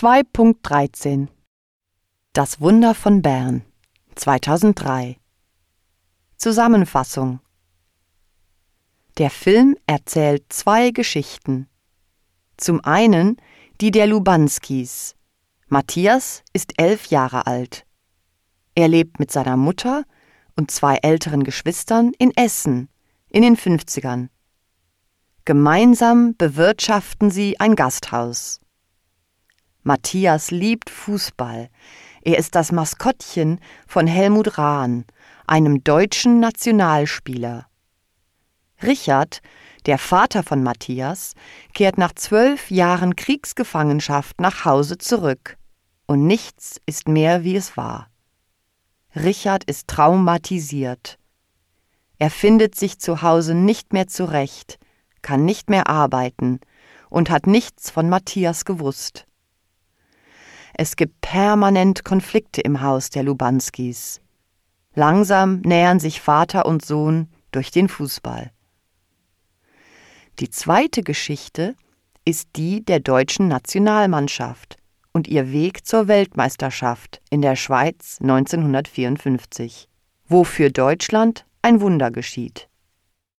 2.13 Das Wunder von Bern 2003 Zusammenfassung Der Film erzählt zwei Geschichten. Zum einen die der Lubanskis. Matthias ist elf Jahre alt. Er lebt mit seiner Mutter und zwei älteren Geschwistern in Essen in den 50ern. Gemeinsam bewirtschaften sie ein Gasthaus. Matthias liebt Fußball. Er ist das Maskottchen von Helmut Rahn, einem deutschen Nationalspieler. Richard, der Vater von Matthias, kehrt nach zwölf Jahren Kriegsgefangenschaft nach Hause zurück. Und nichts ist mehr, wie es war. Richard ist traumatisiert. Er findet sich zu Hause nicht mehr zurecht, kann nicht mehr arbeiten und hat nichts von Matthias gewusst. Es gibt permanent Konflikte im Haus der Lubanskis. Langsam nähern sich Vater und Sohn durch den Fußball. Die zweite Geschichte ist die der deutschen Nationalmannschaft und ihr Weg zur Weltmeisterschaft in der Schweiz 1954, wo für Deutschland ein Wunder geschieht.